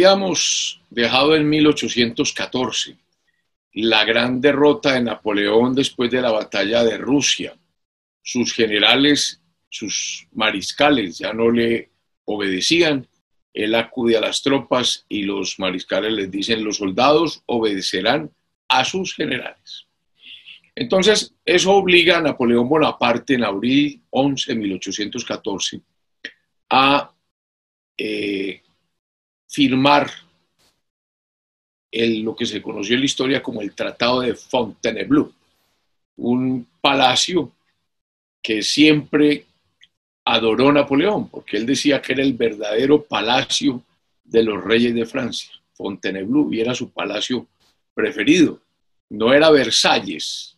habíamos dejado en 1814 la gran derrota de Napoleón después de la batalla de Rusia. Sus generales, sus mariscales ya no le obedecían. Él acude a las tropas y los mariscales les dicen, los soldados obedecerán a sus generales. Entonces, eso obliga a Napoleón Bonaparte en abril 11 de 1814 a eh, firmar lo que se conoció en la historia como el Tratado de Fontainebleau, un palacio que siempre adoró Napoleón, porque él decía que era el verdadero palacio de los reyes de Francia. Fontainebleau era su palacio preferido. No era Versalles,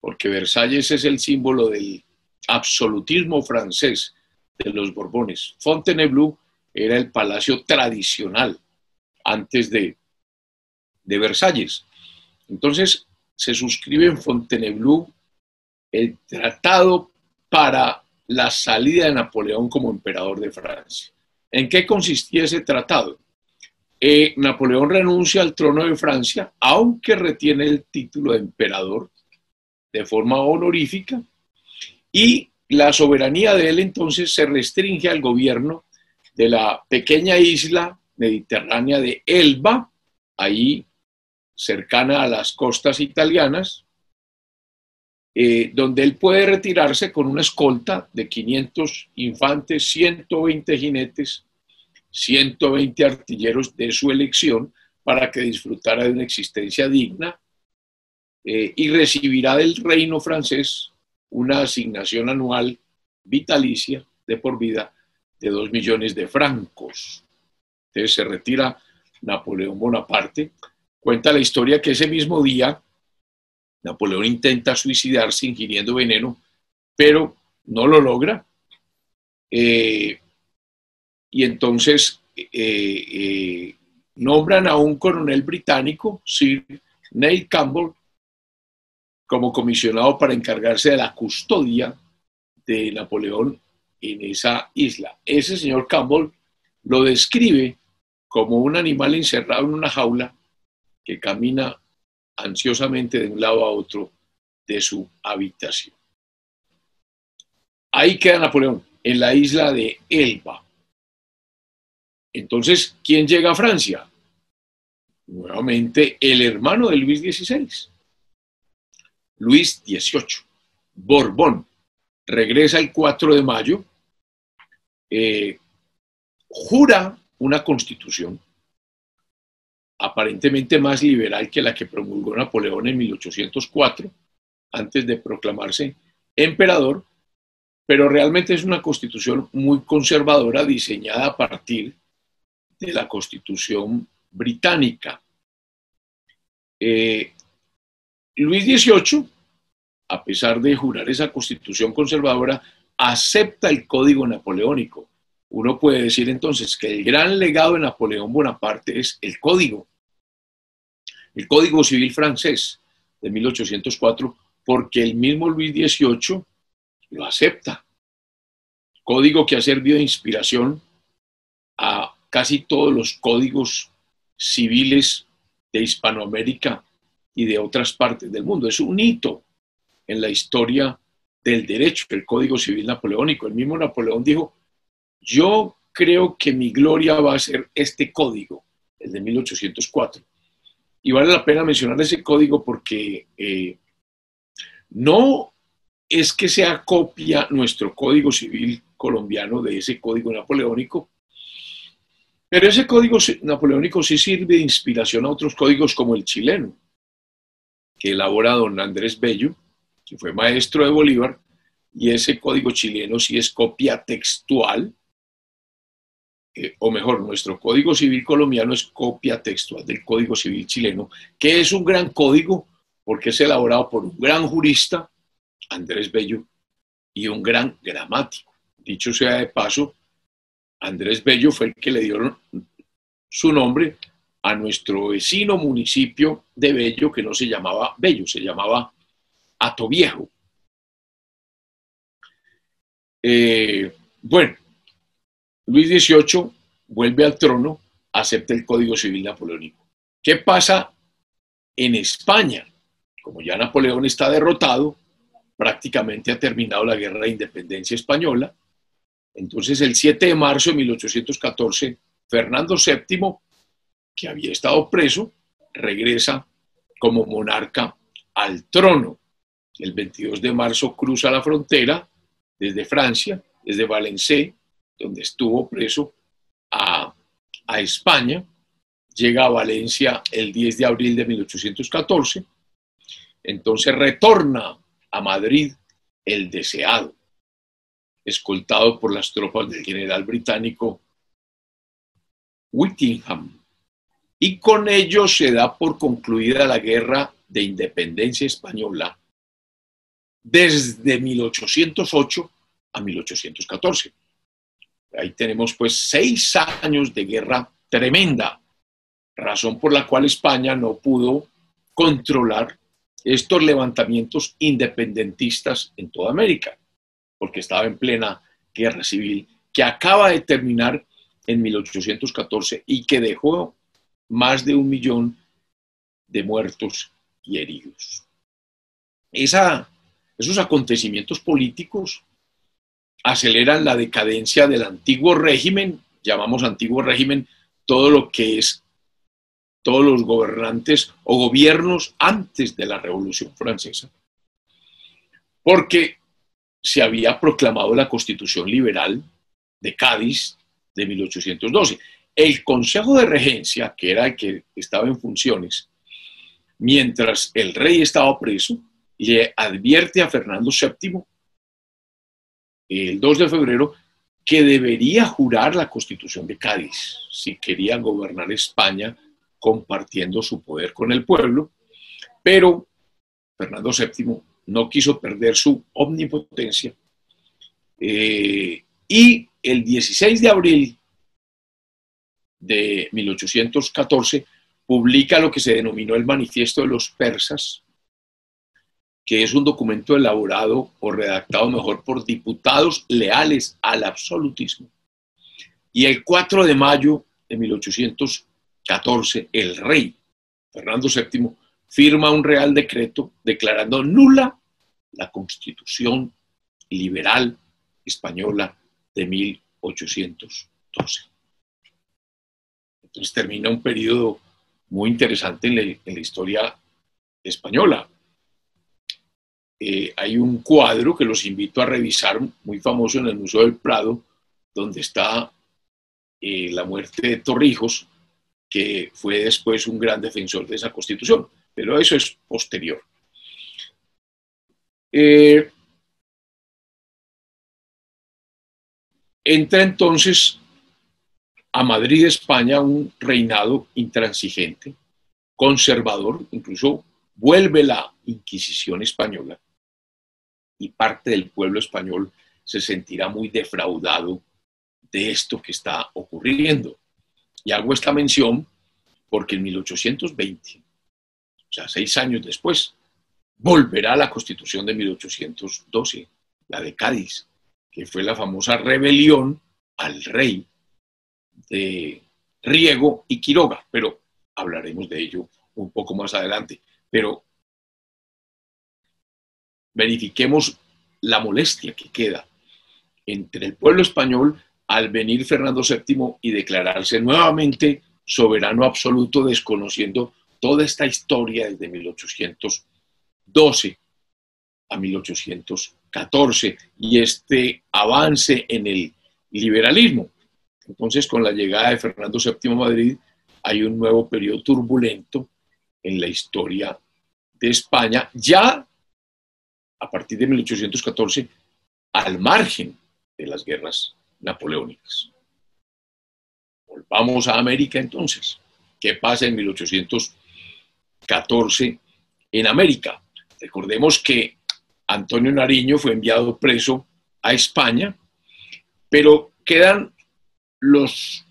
porque Versalles es el símbolo del absolutismo francés de los Borbones. Fontainebleau era el palacio tradicional antes de, Versalles. Entonces se suscribe en Fontainebleau el tratado para la salida de Napoleón como emperador de Francia. ¿En qué consistía ese tratado? Eh, Napoleón renuncia al trono de Francia, aunque retiene el título de emperador de forma honorífica, y la soberanía de él entonces se restringe al gobierno de la pequeña isla mediterránea de Elba, ahí cercana a las costas italianas, eh, donde él puede retirarse con una escolta de 500 infantes, 120 jinetes, 120 artilleros de su elección para que disfrutara de una existencia digna eh, y recibirá del reino francés una asignación anual vitalicia de por vida de dos millones de francos. Entonces se retira Napoleón Bonaparte. Cuenta la historia que ese mismo día Napoleón intenta suicidarse ingiriendo veneno, pero no lo logra. Eh, y entonces eh, eh, nombran a un coronel británico, Sir Neil Campbell, como comisionado para encargarse de la custodia de Napoleón en esa isla. Ese señor Campbell lo describe como un animal encerrado en una jaula que camina ansiosamente de un lado a otro de su habitación. Ahí queda Napoleón, en la isla de Elba. Entonces, ¿quién llega a Francia? Nuevamente, el hermano de Luis XVI. Luis XVIII, Borbón, regresa el 4 de mayo, eh, jura una constitución aparentemente más liberal que la que promulgó Napoleón en 1804, antes de proclamarse emperador, pero realmente es una constitución muy conservadora diseñada a partir de la constitución británica. Eh, Luis XVIII, a pesar de jurar esa constitución conservadora, acepta el código napoleónico. Uno puede decir entonces que el gran legado de Napoleón Bonaparte es el código, el código civil francés de 1804, porque el mismo Luis XVIII lo acepta. Código que ha servido de inspiración a casi todos los códigos civiles de Hispanoamérica y de otras partes del mundo. Es un hito en la historia del derecho, el Código Civil Napoleónico. El mismo Napoleón dijo, yo creo que mi gloria va a ser este código, el de 1804. Y vale la pena mencionar ese código porque eh, no es que sea copia nuestro Código Civil colombiano de ese código napoleónico, pero ese código napoleónico sí sirve de inspiración a otros códigos como el chileno que elabora don Andrés Bello, que fue maestro de Bolívar, y ese código chileno sí es copia textual, eh, o mejor, nuestro código civil colombiano es copia textual del código civil chileno, que es un gran código porque es elaborado por un gran jurista, Andrés Bello, y un gran gramático. Dicho sea de paso, Andrés Bello fue el que le dio su nombre a nuestro vecino municipio de Bello, que no se llamaba Bello, se llamaba Atoviejo. Eh, bueno, Luis XVIII vuelve al trono acepta el Código Civil Napoleónico. ¿Qué pasa en España? Como ya Napoleón está derrotado, prácticamente ha terminado la guerra de independencia española. Entonces, el 7 de marzo de 1814, Fernando VII, que había estado preso, regresa como monarca al trono. El 22 de marzo cruza la frontera desde Francia, desde Valencia, donde estuvo preso, a, a España. Llega a Valencia el 10 de abril de 1814. Entonces retorna a Madrid el deseado, escoltado por las tropas del general británico Whittingham. Y con ello se da por concluida la guerra de independencia española desde 1808 a 1814. Ahí tenemos pues seis años de guerra tremenda, razón por la cual España no pudo controlar estos levantamientos independentistas en toda América, porque estaba en plena guerra civil que acaba de terminar en 1814 y que dejó más de un millón de muertos y heridos. Esos acontecimientos políticos aceleran la decadencia del antiguo régimen, llamamos antiguo régimen todo lo que es todos los gobernantes o gobiernos antes de la Revolución Francesa, porque se había proclamado la Constitución Liberal de Cádiz de 1812. El Consejo de Regencia, que era el que estaba en funciones, mientras el rey estaba preso, le advierte a Fernando VII el 2 de febrero que debería jurar la Constitución de Cádiz si quería gobernar España compartiendo su poder con el pueblo, pero Fernando VII no quiso perder su omnipotencia eh, y el 16 de abril de 1814 publica lo que se denominó el Manifiesto de los Persas, que es un documento elaborado o redactado mejor por diputados leales al absolutismo. Y el 4 de mayo de 1814, el rey Fernando VII firma un real decreto declarando nula la constitución liberal española de 1812. Entonces termina un periodo muy interesante en la, historia española. Eh, hay un cuadro que los invito a revisar, muy famoso en el Museo del Prado, donde está eh, la muerte de Torrijos, que fue después un gran defensor de esa constitución, pero eso es posterior. Eh, entra entonces a Madrid, España, un reinado intransigente, conservador, incluso vuelve la Inquisición española y parte del pueblo español se sentirá muy defraudado de esto que está ocurriendo. Y hago esta mención porque en 1820, o sea, seis años después, volverá la constitución de 1812, la de Cádiz, que fue la famosa rebelión al rey de Riego y Quiroga, pero hablaremos de ello un poco más adelante. Pero verifiquemos la molestia que queda entre el pueblo español al venir Fernando VII y declararse nuevamente soberano absoluto, desconociendo toda esta historia desde 1812 a 1814 y este avance en el liberalismo. Entonces, con la llegada de Fernando VII a Madrid, hay un nuevo periodo turbulento en la historia de España, ya a partir de 1814, al margen de las guerras napoleónicas. Volvamos a América entonces. ¿Qué pasa en 1814 en América? Recordemos que Antonio Nariño fue enviado preso a España, pero quedan los,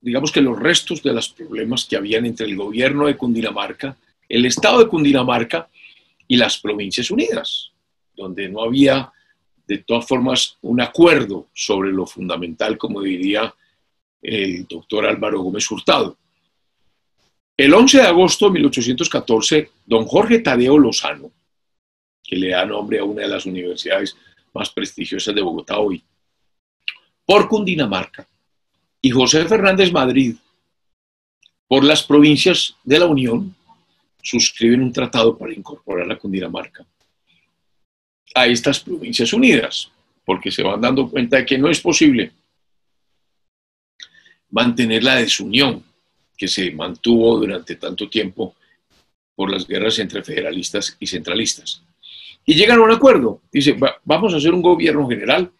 digamos que los restos de los problemas que habían entre el gobierno de Cundinamarca, el Estado de Cundinamarca y las Provincias Unidas, donde no había de todas formas un acuerdo sobre lo fundamental, como diría el doctor Álvaro Gómez Hurtado. El 11 de agosto de 1814, don Jorge Tadeo Lozano, que le da nombre a una de las universidades más prestigiosas de Bogotá hoy, por Cundinamarca, y José Fernández Madrid, por las provincias de la Unión, suscriben un tratado para incorporar a Cundinamarca a estas provincias unidas, porque se van dando cuenta de que no es posible mantener la desunión que se mantuvo durante tanto tiempo por las guerras entre federalistas y centralistas. Y llegan a un acuerdo. Dice, vamos a hacer un gobierno general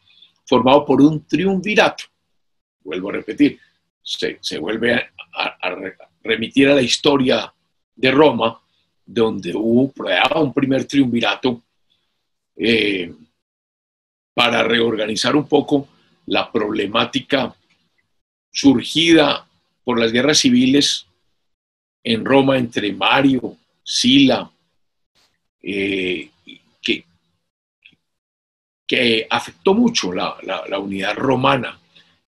formado por un triunvirato. Vuelvo a repetir, se, vuelve a, remitir a la historia de Roma, donde hubo un primer triunvirato eh, para reorganizar un poco la problemática surgida por las guerras civiles en Roma entre Mario, Sila, eh, que, que, afectó mucho la, unidad romana.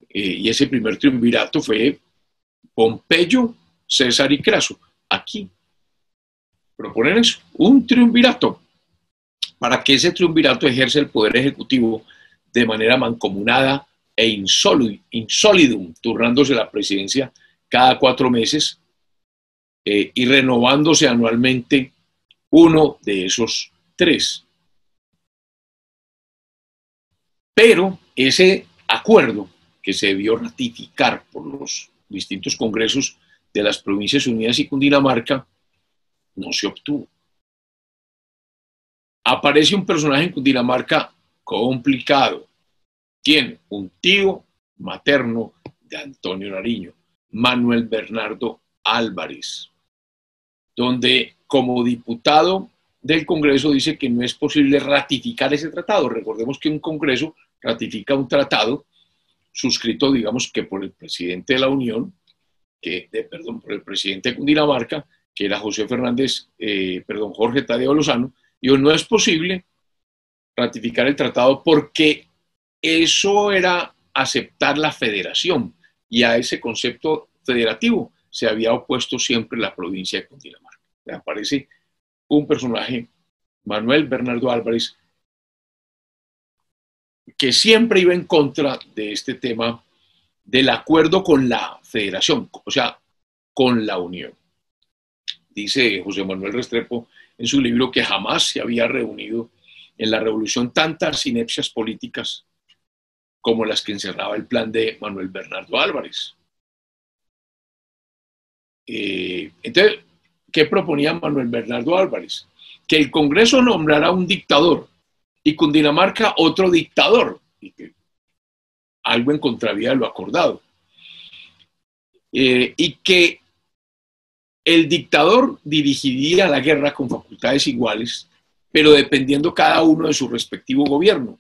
Eh, y ese primer triunvirato fue Pompeyo, César y Craso. Aquí proponen eso, un triunvirato, para que ese triunvirato ejerce el poder ejecutivo de manera mancomunada e insólidum, turnándose la presidencia cada cuatro meses eh, y renovándose anualmente uno de esos tres. Pero ese acuerdo que se debió ratificar por los distintos congresos de las Provincias Unidas y Cundinamarca no se obtuvo. Aparece un personaje en Cundinamarca complicado, tiene un tío materno de Antonio Nariño, Manuel Bernardo Álvarez, donde como diputado del Congreso dice que no es posible ratificar ese tratado. Recordemos que un Congreso ratifica un tratado suscrito, digamos, que por el presidente de la Unión, que, perdón, por el presidente de Cundinamarca, que era José Fernández, eh, perdón, Jorge Tadeo Lozano, dijo, no es posible ratificar el tratado porque eso era aceptar la federación y a ese concepto federativo se había opuesto siempre la provincia de Cundinamarca. Aparece un personaje, Manuel Bernardo Álvarez, que siempre iba en contra de este tema del acuerdo con la federación, o sea, con la unión. Dice José Manuel Restrepo en su libro que jamás se había reunido en la revolución tantas inepcias políticas como las que encerraba el plan de Manuel Bernardo Álvarez. Eh, entonces, ¿qué proponía Manuel Bernardo Álvarez? Que el Congreso nombrara un dictador y Cundinamarca otro dictador, y que algo en contravía de lo acordado. Eh, y que el dictador dirigiría la guerra con facultades iguales, pero dependiendo cada uno de su respectivo gobierno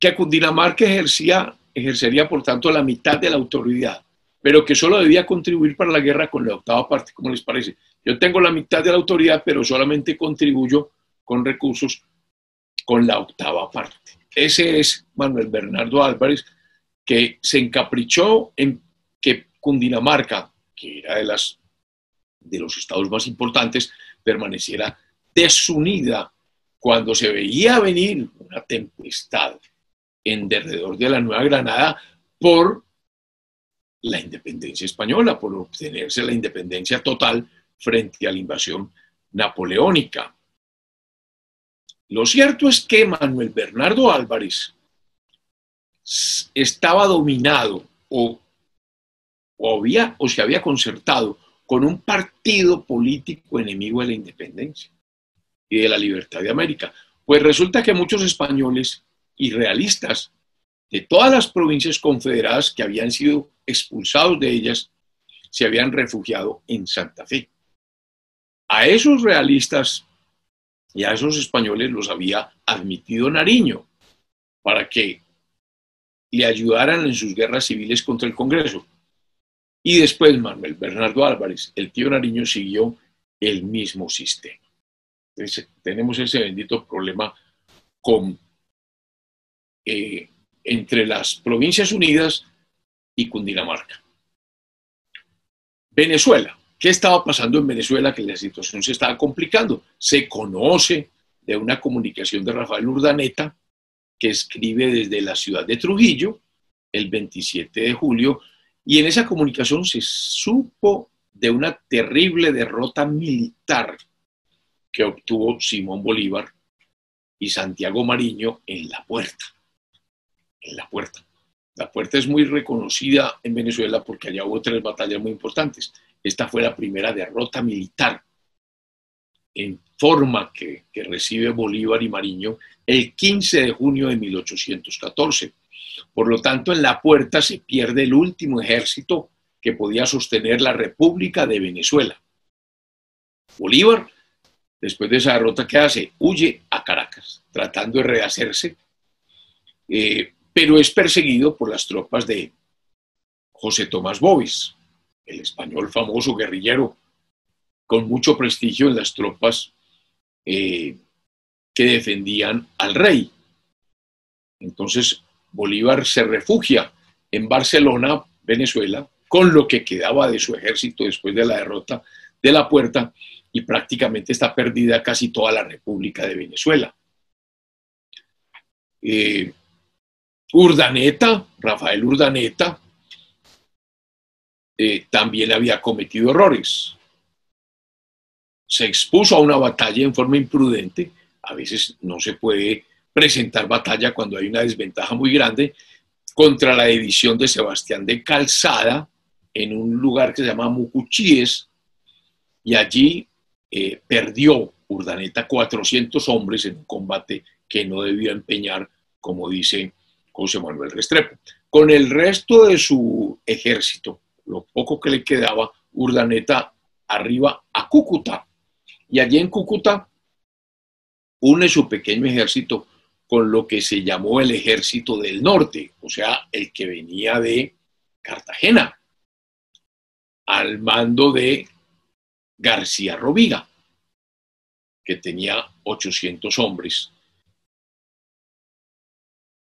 que Cundinamarca ejercía, ejercería, por tanto, la mitad de la autoridad, pero que solo debía contribuir para la guerra con la octava parte, como les parece. Yo tengo la mitad de la autoridad, pero solamente contribuyo con recursos con la octava parte. Ese es Manuel Bernardo Álvarez, que se encaprichó en que Cundinamarca, que era de, las, de los estados más importantes, permaneciera desunida cuando se veía venir una tempestad en derredor de la Nueva Granada por la independencia española, por obtenerse la independencia total frente a la invasión napoleónica. Lo cierto es que Manuel Bernardo Álvarez estaba dominado o, o, había, o se había concertado con un partido político enemigo de la independencia y de la libertad de América. Pues resulta que muchos españoles y realistas de todas las provincias confederadas que habían sido expulsados de ellas, se habían refugiado en Santa Fe. A esos realistas y a esos españoles los había admitido Nariño para que le ayudaran en sus guerras civiles contra el Congreso. Y después Manuel Bernardo Álvarez, el tío Nariño, siguió el mismo sistema. Entonces, tenemos ese bendito problema eh, entre las Provincias Unidas y Cundinamarca. Venezuela. ¿Qué estaba pasando en Venezuela? Que la situación se estaba complicando. Se conoce de una comunicación de Rafael Urdaneta que escribe desde la ciudad de Trujillo el 27 de julio y en esa comunicación se supo de una terrible derrota militar que obtuvo Simón Bolívar y Santiago Mariño en la puerta. En la puerta. La puerta es muy reconocida en Venezuela porque allá hubo tres batallas muy importantes. Esta fue la primera derrota militar en forma que, recibe Bolívar y Mariño el 15 de junio de 1814. Por lo tanto, en la puerta se pierde el último ejército que podía sostener la República de Venezuela. Bolívar, después de esa derrota que hace, huye a Caracas, tratando de rehacerse, eh, pero es perseguido por las tropas de José Tomás Boves, el español famoso guerrillero con mucho prestigio en las tropas eh, que defendían al rey. Entonces Bolívar se refugia en Barcelona, Venezuela, con lo que quedaba de su ejército después de la derrota de la puerta y prácticamente está perdida casi toda la República de Venezuela. Eh, Urdaneta, Rafael Urdaneta, eh, también había cometido errores. Se expuso a una batalla en forma imprudente. A veces no se puede presentar batalla cuando hay una desventaja muy grande contra la edición de Sebastián de Calzada en un lugar que se llama Mucuchíes y allí eh, perdió Urdaneta 400 hombres en un combate que no debió empeñar, como dice José Manuel Restrepo. Con el resto de su ejército, lo poco que le quedaba, Urdaneta arriba a Cúcuta. Y allí en Cúcuta une su pequeño ejército con lo que se llamó el ejército del norte, o sea, el que venía de Cartagena, al mando de García Rovira, que tenía 800 hombres.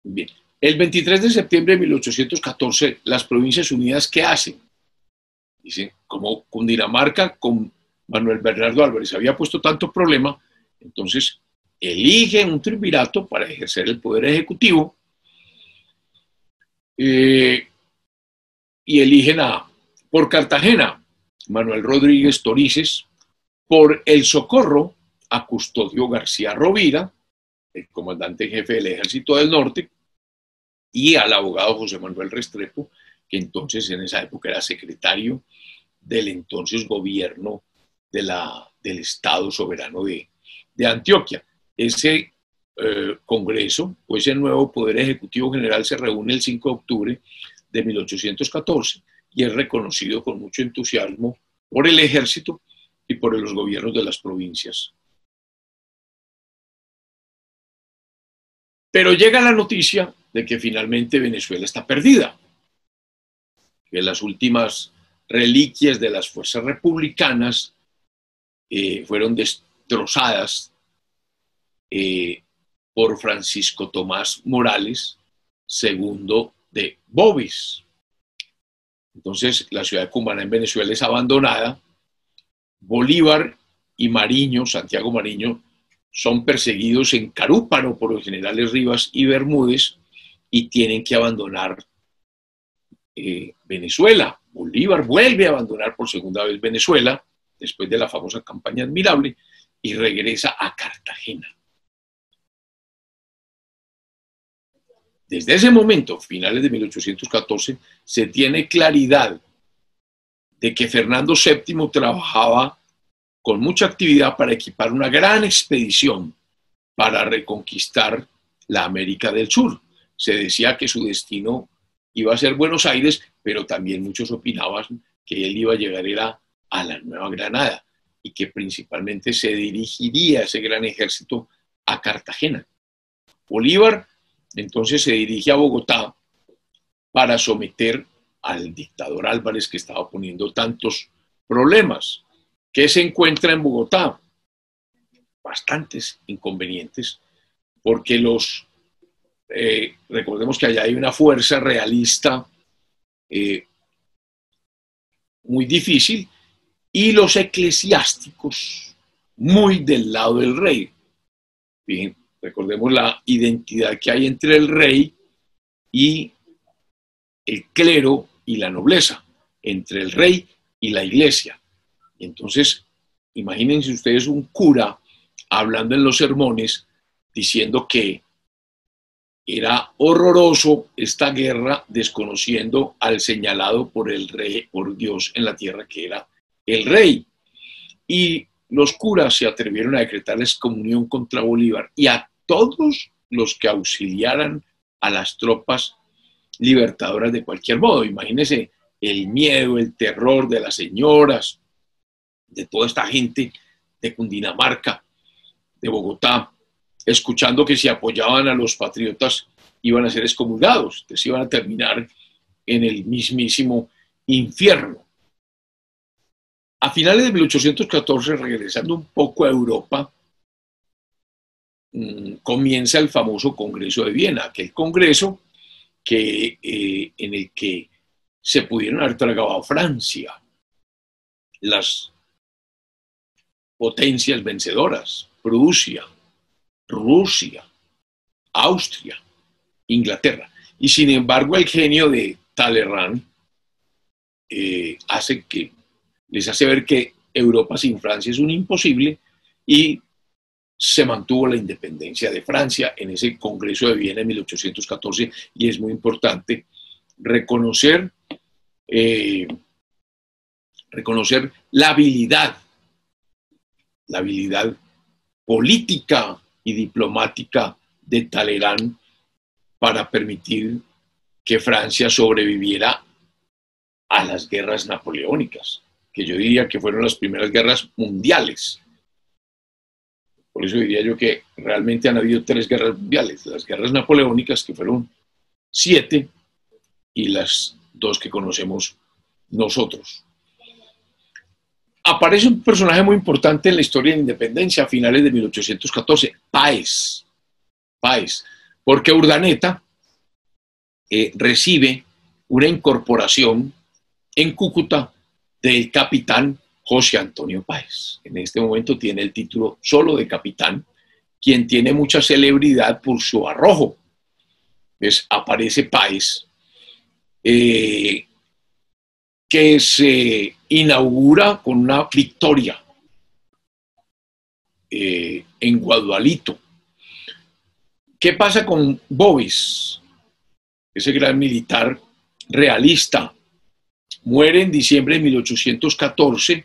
Bien, el 23 de septiembre de 1814, las Provincias Unidas, ¿qué hacen? Dicen, como Cundinamarca con Manuel Bernardo Álvarez había puesto tanto problema, entonces eligen un triunvirato para ejercer el poder ejecutivo eh, y eligen a, por Cartagena, Manuel Rodríguez Torices, por El Socorro, a Custodio García Rovira, el comandante jefe del Ejército del Norte, y al abogado José Manuel Restrepo, que entonces en esa época era secretario del entonces gobierno del Estado soberano de, Antioquia. Ese eh, Congreso, pues el nuevo Poder Ejecutivo General se reúne el 5 de octubre de 1814 y es reconocido con mucho entusiasmo por el ejército y por los gobiernos de las provincias. Pero llega la noticia de que finalmente Venezuela está perdida que las últimas reliquias de las fuerzas republicanas eh, fueron destrozadas eh, por Francisco Tomás Morales, segundo de Bobis. Entonces, la ciudad de Cumaná en Venezuela es abandonada. Bolívar y Mariño, Santiago Mariño, son perseguidos en Carúpano por los generales Rivas y Bermúdez y tienen que abandonar eh, Venezuela. Bolívar vuelve a abandonar por segunda vez Venezuela, después de la famosa campaña admirable, y regresa a Cartagena. Desde ese momento, finales de 1814, se tiene claridad de que Fernando VII trabajaba con mucha actividad para equipar una gran expedición para reconquistar la América del Sur. Se decía que su destino iba a ser Buenos Aires, pero también muchos opinaban que él iba a llegar a la Nueva Granada y que principalmente se dirigiría ese gran ejército a Cartagena. Bolívar entonces se dirige a Bogotá para someter al dictador Álvarez que estaba poniendo tantos problemas. ¿Qué se encuentra en Bogotá? Bastantes inconvenientes, porque los eh, recordemos que allá hay una fuerza realista eh, muy difícil, y los eclesiásticos muy del lado del rey. Bien, recordemos la identidad que hay entre el rey y el clero y la nobleza, entre el rey y la iglesia. Entonces, imagínense ustedes un cura hablando en los sermones diciendo que era horroroso esta guerra desconociendo al señalado por el rey, por Dios en la tierra que era el rey. Y los curas se atrevieron a decretarles comunión contra Bolívar y a todos los que auxiliaran a las tropas libertadoras de cualquier modo. Imagínense el miedo, el terror de las señoras, de toda esta gente de Cundinamarca, de Bogotá, escuchando que si apoyaban a los patriotas iban a ser excomulgados, entonces iban a terminar en el mismísimo infierno. A finales de 1814, regresando un poco a Europa, mm, comienza el famoso Congreso de Viena, aquel congreso que, eh, en el que se pudieron haber tragado a Francia las potencias vencedoras, Prusia, Rusia, Austria, Inglaterra. Y sin embargo el genio de Talleyrand eh, hace que, les hace ver que Europa sin Francia es un imposible y se mantuvo la independencia de Francia en ese Congreso de Viena en 1814 y es muy importante reconocer, eh, reconocer la habilidad, la habilidad política y diplomática de Talleyrand para permitir que Francia sobreviviera a las guerras napoleónicas, que yo diría que fueron las primeras guerras mundiales por eso diría yo que realmente han habido tres guerras mundiales, las guerras napoleónicas, que fueron siete, y las dos que conocemos nosotros. Aparece un personaje muy importante en la historia de la independencia a finales de 1814, Páez. Páez, porque Urdaneta eh, recibe una incorporación en Cúcuta del capitán José Antonio Páez. En este momento tiene el título solo de capitán, quien tiene mucha celebridad por su arrojo. Pues aparece Páez, eh, que se inaugura con una victoria eh, en Guadualito. ¿Qué pasa con Bovis? Ese gran militar realista. Muere en diciembre de 1814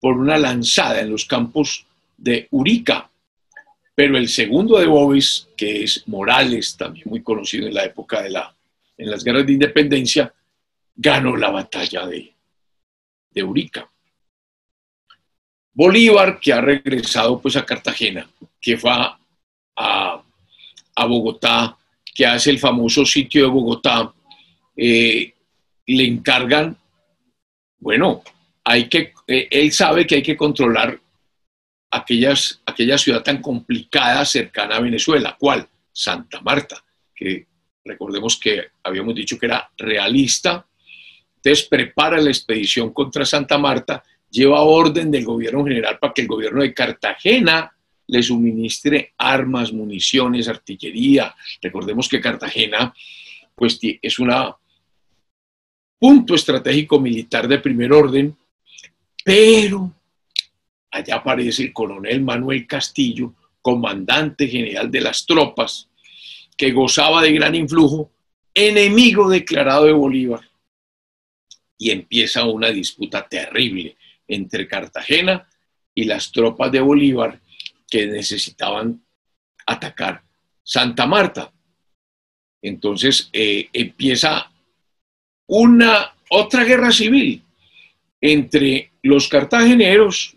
por una lanzada en los campos de Urica. Pero el segundo de Bovis, que es Morales, también muy conocido en la época de la, en las guerras de independencia, ganó la batalla de, de Urica. Bolívar, que ha regresado pues a Cartagena, que fue a, a, Bogotá, que hace el famoso sitio de Bogotá, eh, le encargan, bueno, hay que, eh, él sabe que hay que controlar aquellas, aquella ciudad tan complicada cercana a Venezuela. ¿Cuál? Santa Marta, que recordemos que habíamos dicho que era realista. Entonces prepara la expedición contra Santa Marta, lleva orden del gobierno general para que el gobierno de Cartagena le suministre armas, municiones, artillería. Recordemos que Cartagena pues, es un punto estratégico militar de primer orden pero allá aparece el coronel Manuel Castillo, comandante general de las tropas, que gozaba de gran influjo, enemigo declarado de Bolívar. Y empieza una disputa terrible entre Cartagena y las tropas de Bolívar que necesitaban atacar Santa Marta. Entonces eh, empieza una otra guerra civil entre los cartageneros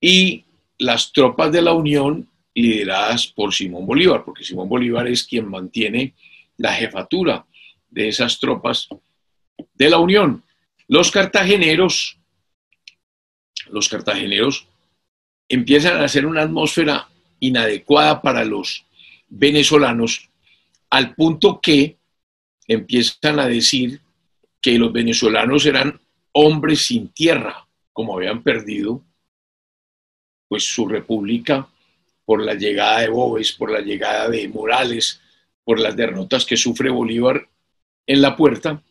y las tropas de la Unión lideradas por Simón Bolívar, porque Simón Bolívar es quien mantiene la jefatura de esas tropas de la Unión. Los cartageneros, los cartageneros empiezan a hacer una atmósfera inadecuada para los venezolanos, al punto que empiezan a decir que los venezolanos eran hombres sin tierra, como habían perdido pues su república por la llegada de Boves, por la llegada de Morales, por las derrotas que sufre Bolívar en la puerta.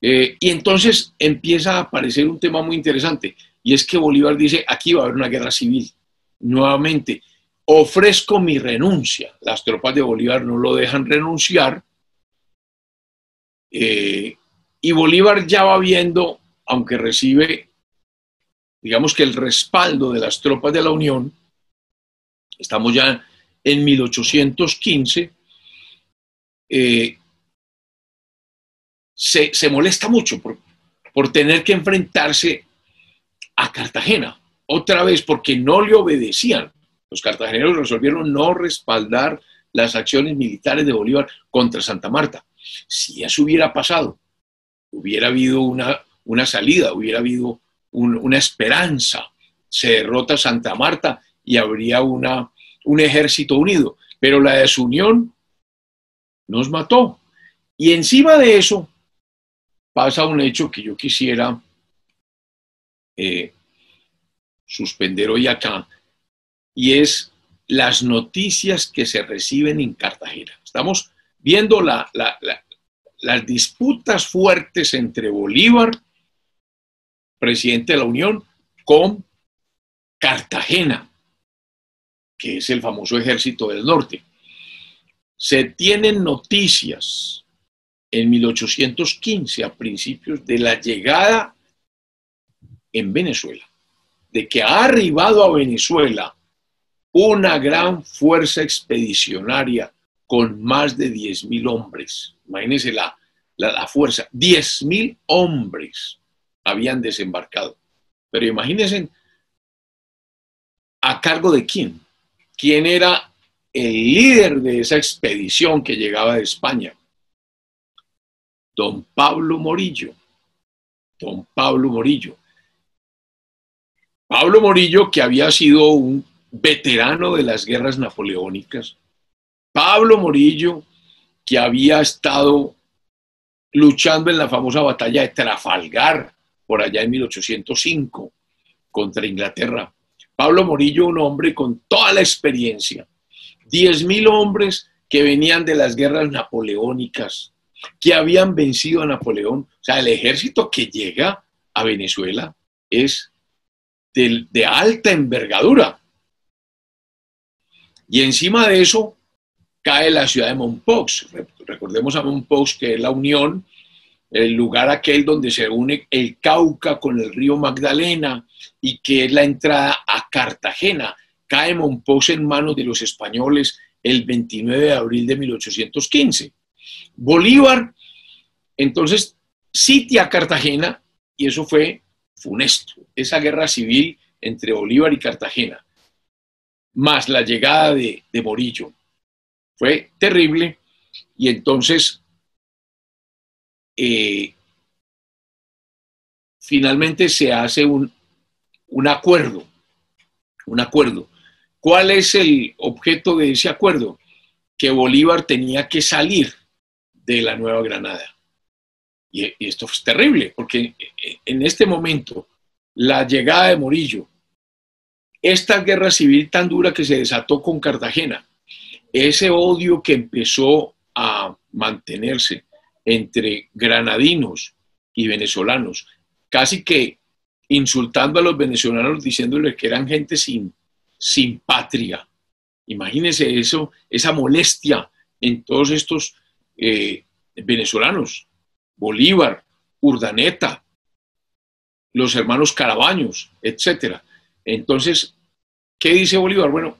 Eh, y entonces empieza a aparecer un tema muy interesante, y es que Bolívar dice, aquí va a haber una guerra civil. Nuevamente, ofrezco mi renuncia. Las tropas de Bolívar no lo dejan renunciar. Eh, y Bolívar ya va viendo, aunque recibe digamos que el respaldo de las tropas de la Unión, estamos ya en 1815, eh, se, molesta mucho por, por tener que enfrentarse a Cartagena, otra vez porque no le obedecían. Los cartageneros resolvieron no respaldar las acciones militares de Bolívar contra Santa Marta. Si eso hubiera pasado, hubiera habido una, una salida, hubiera habido una esperanza. Se derrota Santa Marta y habría una, un ejército unido. Pero la desunión nos mató. Y encima de eso pasa un hecho que yo quisiera eh, suspender hoy acá, y es las noticias que se reciben en Cartagena. Estamos viendo las disputas fuertes entre Bolívar presidente de la Unión, con Cartagena, que es el famoso ejército del norte. Se tienen noticias en 1815, a principios de la llegada en Venezuela, de que ha arribado a Venezuela una gran fuerza expedicionaria con más de 10.000 hombres. Imagínense la, la, la fuerza, 10.000 hombres habían desembarcado. Pero imagínense, ¿a cargo de quién? ¿Quién era el líder de esa expedición que llegaba de España? Don Pablo Morillo. Don Pablo Morillo. Pablo Morillo, que había sido un veterano de las guerras napoleónicas. Pablo Morillo, que había estado luchando en la famosa batalla de Trafalgar por allá en 1805 contra Inglaterra. Pablo Morillo, un hombre con toda la experiencia, 10.000 hombres que venían de las guerras napoleónicas, que habían vencido a Napoleón. O sea, el ejército que llega a Venezuela es de, alta envergadura. Y encima de eso cae la ciudad de Mompox. Recordemos a Mompox que es la unión el lugar aquel donde se une el Cauca con el río Magdalena y que es la entrada a Cartagena. Cae Monpós en manos de los españoles el 29 de abril de 1815. Bolívar, entonces, sitia Cartagena y eso fue funesto, esa guerra civil entre Bolívar y Cartagena, más la llegada de, Morillo. Fue terrible y entonces eh, finalmente se hace un acuerdo, un acuerdo. ¿Cuál es el objeto de ese acuerdo? Que Bolívar tenía que salir de la Nueva Granada. Y, esto es terrible, porque en este momento la llegada de Morillo, esta guerra civil tan dura que se desató con Cartagena, ese odio que empezó a mantenerse entre granadinos y venezolanos, casi que insultando a los venezolanos diciéndoles que eran gente sin, sin patria. Imagínense eso, esa molestia en todos estos eh, venezolanos, Bolívar, Urdaneta, los hermanos Carabaños, etc. Entonces, ¿qué dice Bolívar? Bueno,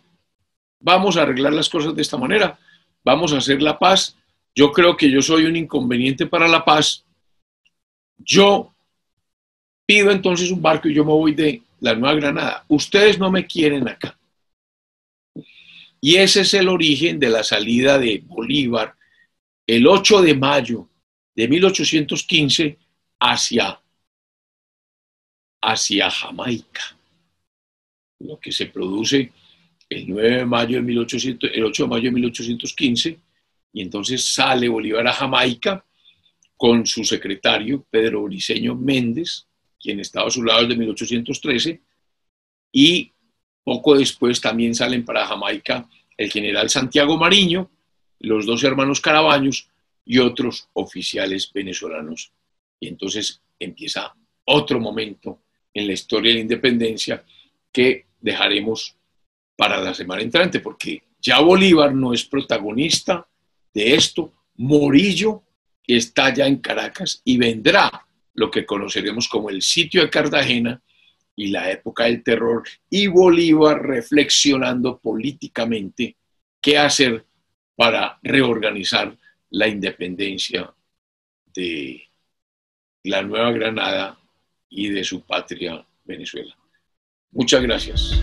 vamos a arreglar las cosas de esta manera, vamos a hacer la paz yo creo que yo soy un inconveniente para la paz, yo pido entonces un barco y yo me voy de la Nueva Granada. Ustedes no me quieren acá. Y ese es el origen de la salida de Bolívar el 8 de mayo de 1815 hacia, hacia Jamaica. Lo que se produce el 9 de mayo de 1800, el 8 de mayo de 1815 y entonces sale Bolívar a Jamaica con su secretario, Pedro Briceño Méndez, quien estaba a su lado desde 1813, y poco después también salen para Jamaica el general Santiago Mariño, los dos hermanos Carabaños y otros oficiales venezolanos. Y entonces empieza otro momento en la historia de la independencia que dejaremos para la semana entrante, porque ya Bolívar no es protagonista de esto, Morillo está ya en Caracas y vendrá lo que conoceremos como el sitio de Cartagena y la época del terror, y Bolívar reflexionando políticamente qué hacer para reorganizar la independencia de la Nueva Granada y de su patria Venezuela. Muchas gracias.